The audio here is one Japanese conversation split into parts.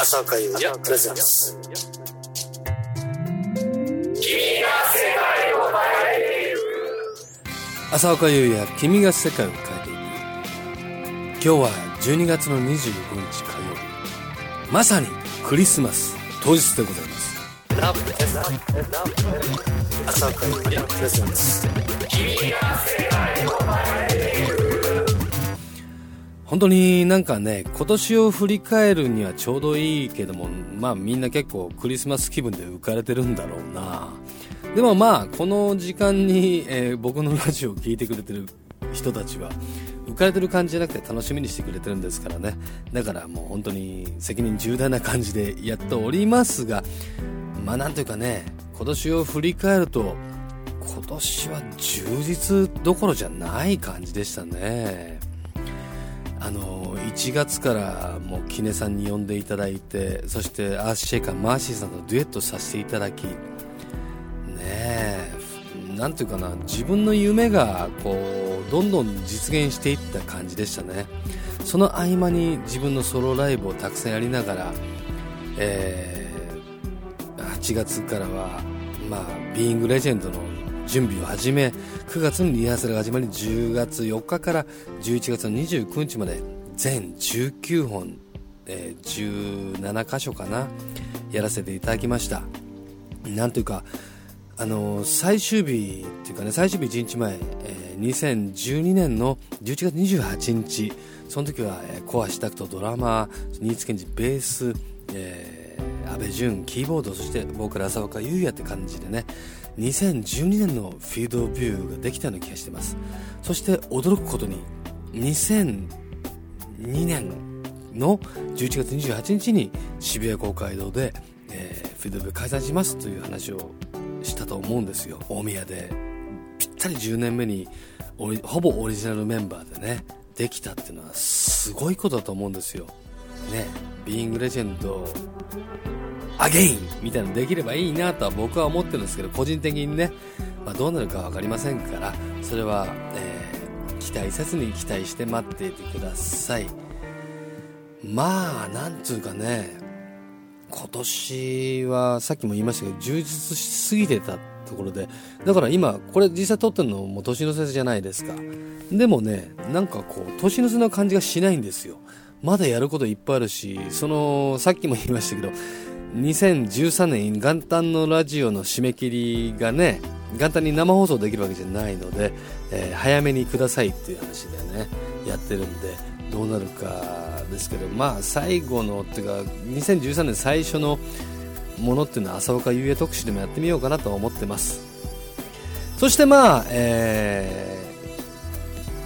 浅岡優也プレゼンス浅岡優也君が世界を変えていく今日は12月の25日火曜日。まさにクリスマス当日でございます。ラブ浅岡優也プレゼンス本当になんかね、今年を振り返るにはちょうどいいけども、まあみんな結構クリスマス気分で浮かれてるんだろうな。でもまあ、この時間に、えー、僕のラジオを聴いてくれてる人たちは、浮かれてる感じじゃなくて楽しみにしてくれてるんですからね。だからもう本当に責任重大な感じでやっておりますが、まあなんというかね、今年を振り返ると、今年は充実どころじゃない感じでしたね。あの1月からもうキネさんに呼んでいただいてそしてアースシェイカーマーシーさんとデュエットさせていただきねえなんていうかな自分の夢がこうどんどん実現していった感じでしたね。その合間に自分のソロライブをたくさんやりながら、えー、8月からはまあビーイングレジェンドの準備を始め9月にリハーサルが始まり10月4日から11月の29日まで全19本、えー、17箇所かなやらせていただきました。なんというかあの最終日っていうかね最終日1日前、えー、2012年の11月28日その時は、えー、コアシタクトドラマー新津健治ベース、えー、安倍淳キーボードそしてボーカル浅岡優也って感じでね2012年のフィードビューができたような気がしてます。そして驚くことに2002年の11月28日に渋谷公会堂で、えー、フィードビュー開催しますという話をしたと思うんですよ。大宮で。ぴったり10年目にほぼオリジナルメンバーでねできたっていうのはすごいことだと思うんですよ。ねビーイングレジェンドアゲインみたいなのできればいいなとは僕は思ってるんですけど、個人的にね、まあ、どうなるか分かりませんから、それは、えー、期待せずに期待して待っていてください。まあ、なんつうかね、今年はさっきも言いましたけど、充実しすぎてたところで、だから今、これ実際撮ってるのも年の瀬じゃないですか。でもね、なんかこう、年の瀬の感じがしないんですよ。まだやることいっぱいあるし、その、さっきも言いましたけど、2013年元旦のラジオの締め切りがね元旦に生放送できるわけじゃないので、えー、早めにくださいっていう話でねやってるんでどうなるかですけどまあ最後のっていうか2013年最初のものっていうのは浅岡優也特集でもやってみようかなと思ってます。そしてまあ、え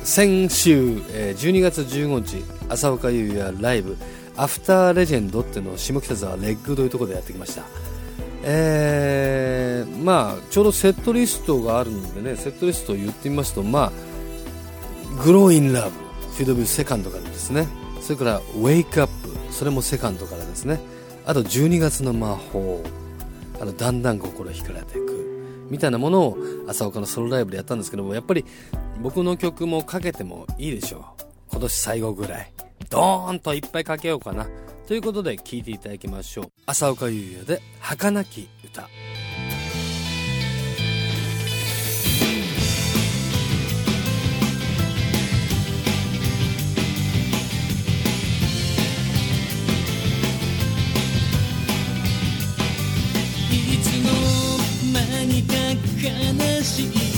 ー、先週、えー、12月15日浅岡雄也ライブ。アフターレジェンドっていうのを下北沢レッグというところでやってきました。えー、まあちょうどセットリストがあるんでねセットリストを言ってみますとまあ Grow in Love FIELD OF VIEW セカンドからですね。それから Wake up それもセカンドからですね。あと12月の魔法。あのだんだん心惹かれていく。みたいなものを朝岡のソロライブでやったんですけどもやっぱり僕の曲もかけてもいいでしょう。今年最後ぐらい。ドーンといっぱいかけようかな。ということで聴いていただきましょう。浅岡優也で儚き歌。悲しい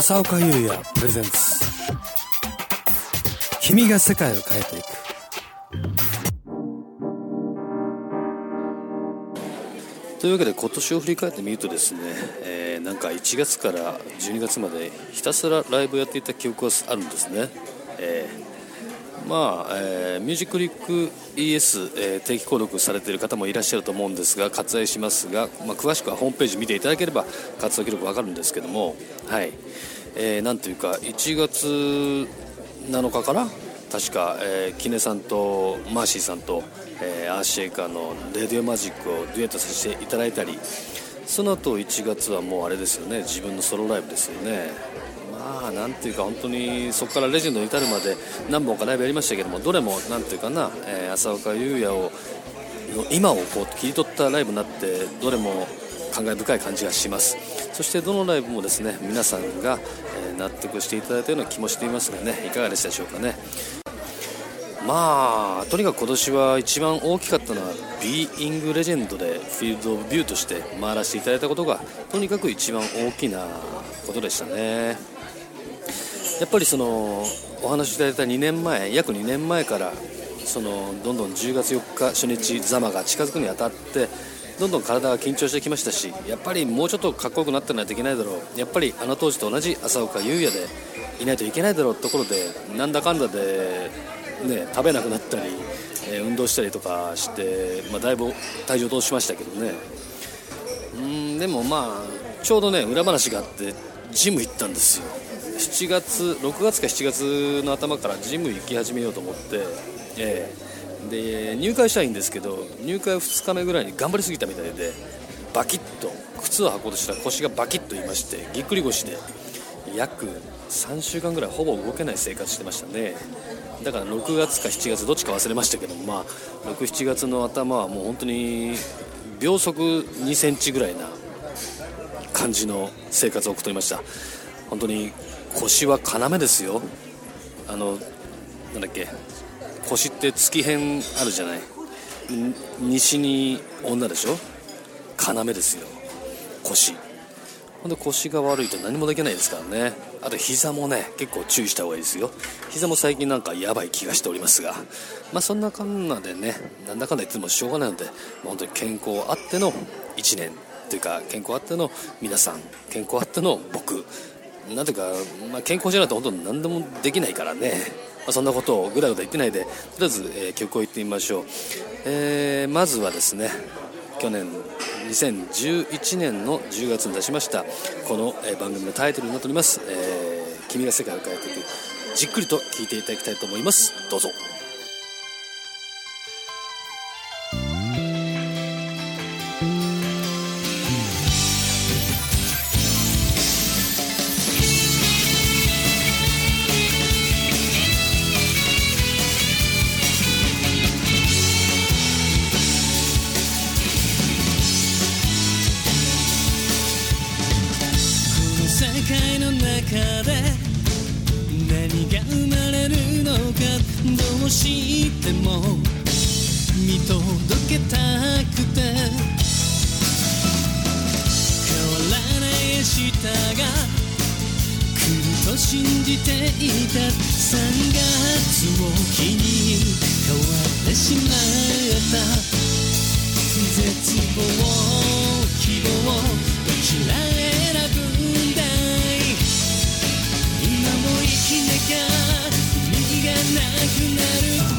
浅岡優也プレゼンツ君が世界を変えていく。というわけで今年を振り返ってみるとですね、えー、なんか1月から12月までひたすらライブをやっていた記憶があるんですね、えー、まあ、えー、ミュージックリック ES、えー、定期購読されている方もいらっしゃると思うんですが割愛しますが、まあ、詳しくはホームページ見ていただければ活動記録わかるんですけどもはい。えー、なんというか1月7日から確か、えー、キネさんとマーシーさんと、えー、アーシェイカーの「レディオマジック」をデュエットさせていただいたりその後1月はもうあれですよね自分のソロライブですよね。あなんていうか本当にそこからレジェンドに至るまで何本かライブやりましたけどもどれもなんていうかな、えー、浅岡優也を今をこう切り取ったライブになってどれも感慨深い感じがします。そしてどのライブもですね皆さんが、え納得していただいたような気もしていますがねいかがでしたでしょうかね。まあとにかく今年は一番大きかったのはビーイングレジェンドでフィールド・オブ・ビューとして回らせていただいたことがとにかく一番大きなことでしたね。やっぱりそのお話しいただいた2年前約2年前からそのどんどん10月4日初日ザマが近づくにあたってどんどん体が緊張してきましたしやっぱりもうちょっとかっこよくなってないといけないだろう。やっぱりあの当時と同じ浅岡優也でいないといけないだろうところでなんだかんだで、ね、食べなくなったり、え、運動したりとかして、まあ、だいぶ体重落としましたけどね。うんでもまあちょうどね裏話があってジム行ったんですよ。7月6月か7月の頭からジム行き始めようと思って、えーで入会したいんですけど入会2日目ぐらいに頑張りすぎたみたいでバキッと靴を履こうとしたら腰がバキッと言いましてぎっくり腰で約3週間ぐらいほぼ動けない生活してましたね。だから6月か7月どっちか忘れましたけどまあ67月の頭はもう本当に秒速2センチぐらいな感じの生活を送っておりました。本当に腰は要ですよ。あのなんだっけ。腰って月辺あるじゃない。西に女でしょ。要ですよ。腰。ほんで腰が悪いと何もできないですからね。あと膝もね結構注意した方がいいですよ。膝も最近なんかやばい気がしておりますが。まあそんなかんなでねなんだかんだ言ってもしょうがないので、まあ、本当に健康あっての1年というか健康あっての皆さん健康あっての僕なんていうか、まあ、健康じゃないと本当に何でもできないからね。あ、そんなことをぐだぐだ言ってないで。とりあえず、えー、曲を言ってみましょう、えー、まずはですね去年2011年の10月に出しましたこの、えー、番組のタイトルになっております「え、君が世界を変えていく」じっくりと聴いていただきたいと思います。どうぞ。どうしても見届けたくて。変わらない舌が来ると信じていた3月を日に変わってしまった。絶望希望どちら選ぶんだい。今も生きなきゃ。なくなる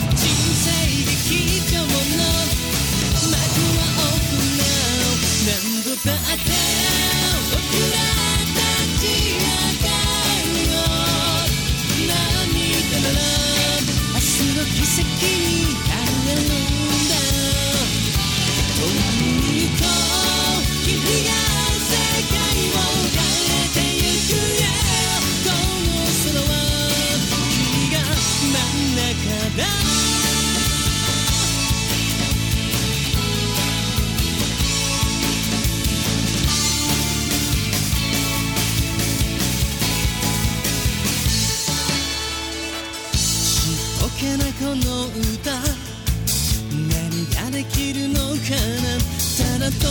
かな。ただどう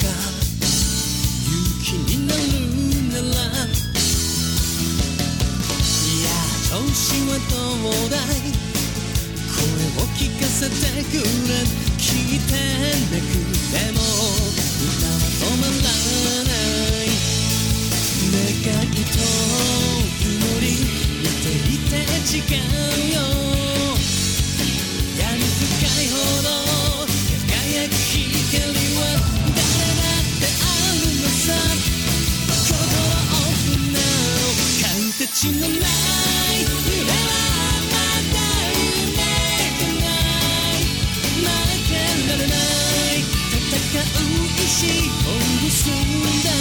か。勇気になるなら。いや調子はどうだい？声を聞かせてくれ。聞いてなくても歌は止まらない。願いと祈り。似ていて違うよ。の形のない夢はまだ夢がない負けらない戦う意志を結んだ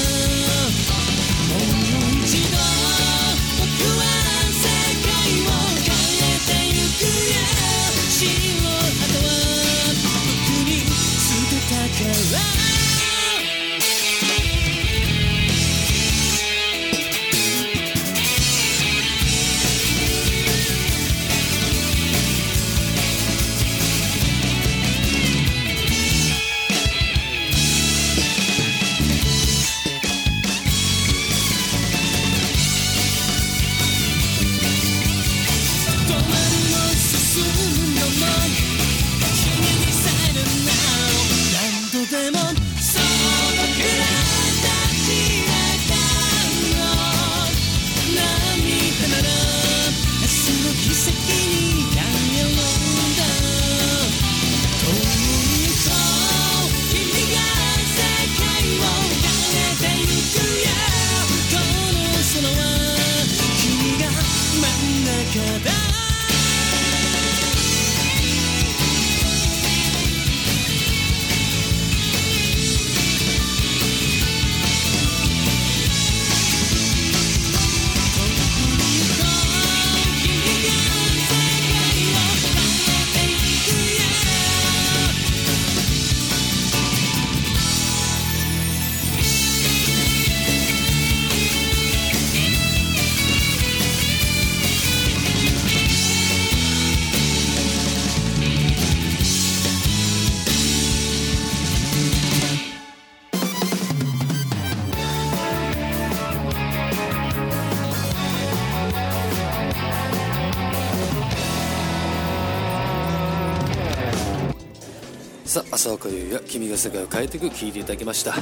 浅岡優也「君が世界を変えていく」聴いていただきました。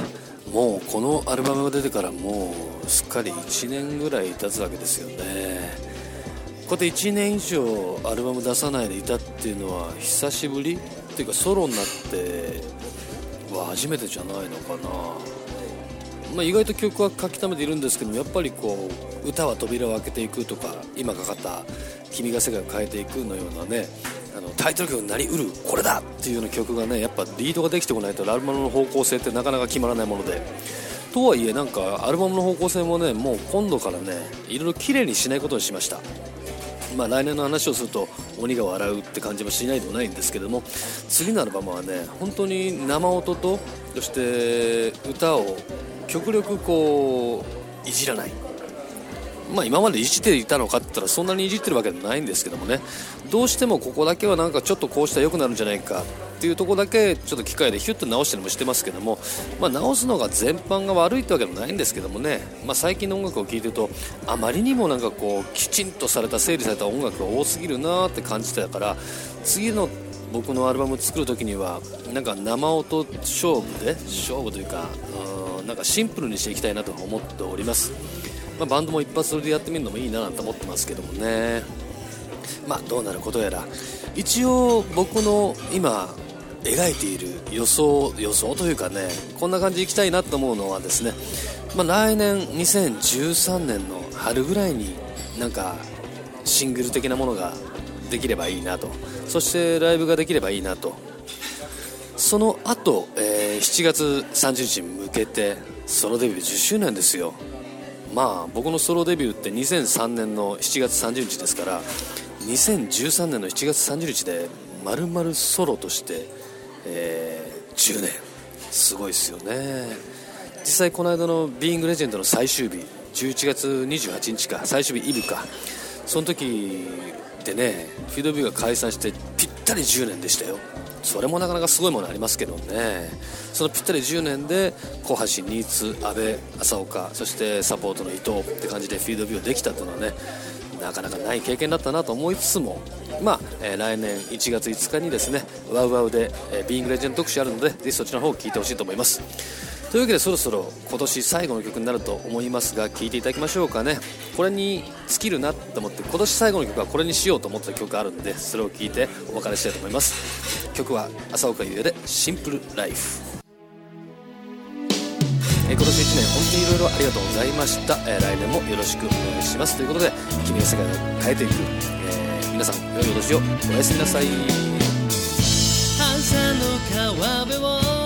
もうこのアルバムが出てからもうすっかり1年ぐらい経つわけですよね。こうやって1年以上アルバム出さないでいたっていうのは久しぶりっていうかソロになっては初めてじゃないのかな。まあ、意外と曲は書き溜めているんですけどもやっぱりこう歌は扉を開けていくとか今かかった「君が世界を変えていく」のようなねのタイトル曲になりうるこれだっていうような曲がねやっぱリードができてこないとアルバムの方向性ってなかなか決まらないもので。とはいえなんかアルバムの方向性もねもう今度からねいろいろ綺麗にしないことにしました。まあ、来年の話をすると鬼が笑うって感じもしないでもないんですけども次のアルバムはね本当に生音とそして歌を極力こういじらない。まあ今までいじっていたのかって言ったらそんなにいじってるわけでもないんですけどもね。どうしてもここだけはなんかちょっとこうしたら良くなるんじゃないかっていうところだけちょっと機械でヒュッと直したりもしてますけども、まあ、直すのが全般が悪いってわけでもないんですけどもね、まあ、最近の音楽を聴いてるとあまりにもなんかこうきちんとされた整理された音楽が多すぎるなって感じてたから次の僕のアルバム作る時にはなんか生音勝負で勝負というかうんなんかシンプルにしていきたいなと思っております、まあ、バンドも一発それでやってみるのもいいななんて思ってますけどもね。まあどうなることやら。一応僕の今描いている予想予想というかねこんな感じでいきたいなと思うのはですね、まあ、来年2013年の春ぐらいになんかシングル的なものができればいいなと。そしてライブができればいいなと。その後、えー7月30日に向けてソロデビュー10周年ですよ。まあ僕のソロデビューって2003年の7月30日ですから2013年の7月30日で丸々ソロとして、えー10年。すごいですよね。実際この間の「ビーイングレジェンドの最終日11月28日か最終日イブか。その時でねフィードビューが解散してぴったり10年でしたよ。それもなかなかすごいものありますけどね。そのぴったり10年で小橋新津阿部浅岡そしてサポートの伊藤って感じでフィードビューできたというのはねなかなかない経験だったなと思いつつもまあ、えー来年1月5日にですねワウワウで、えー、ビーイングレジェンド特集あるのでぜひそちらの方を聞いてほしいと思います。というわけでそろそろ今年最後の曲になると思いますが聴いていただきましょうかね。これに尽きるなと思って今年最後の曲はこれにしようと思った曲があるんでそれを聴いてお別れしたいと思います。曲は浅岡優也で「シンプルライフ」えー今年1年本当にいろいろありがとうございました、えー来年もよろしくお願いします。ということで君が世界を変えていく、皆さん良いお年を。おやすみなさい。朝の川辺を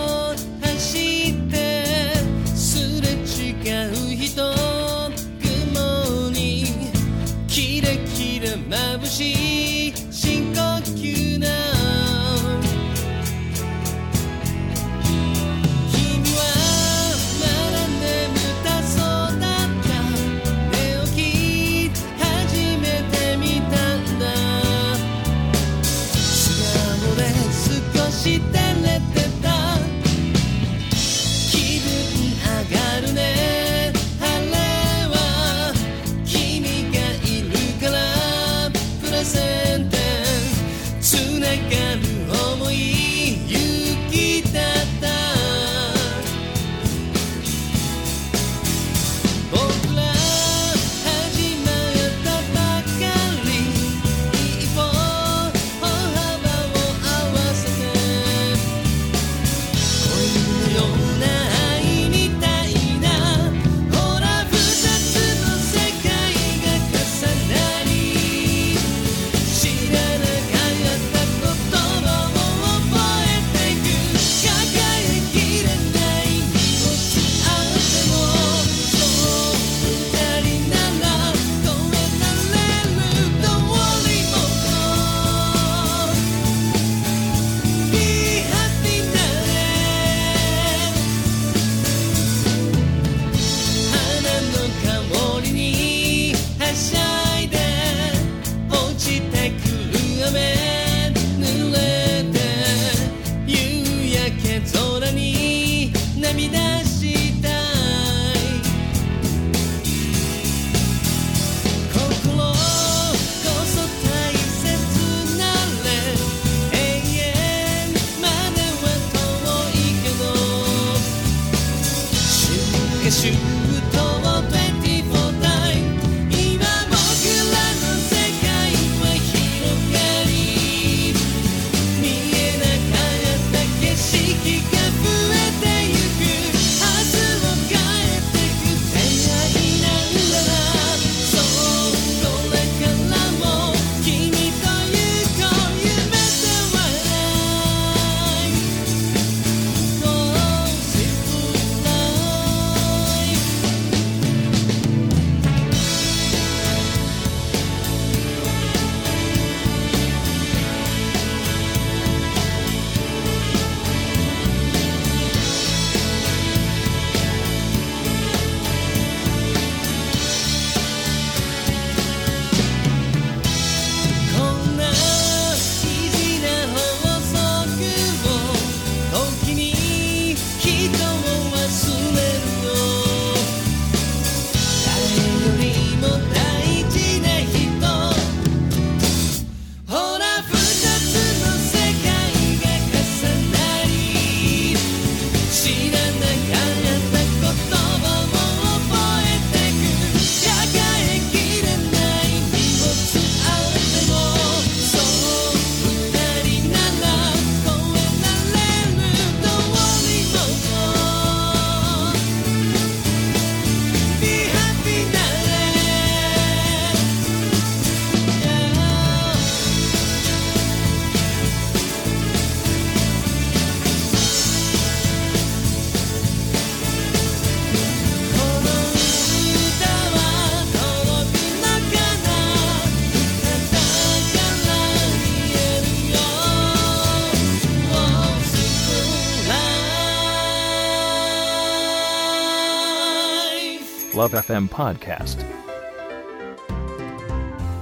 life Love FM Podcast.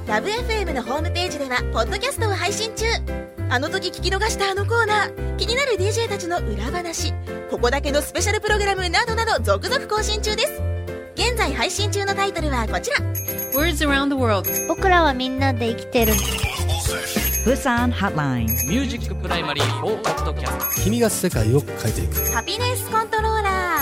Love FM のホームページではポッドキャストを配信中。あの時聞き逃したあのコーナー。気になる DJ たちの裏話。ここだけのスペシャルプログラムなどなど続々更新中です。現在配信中のタイトルはこちら。Words around the world. 僕らはみんなで生きてる。Busan Hotline. ミュージックプライマリー4ポッドキャスト。君が世界を変えていく。ハピネスコントローラー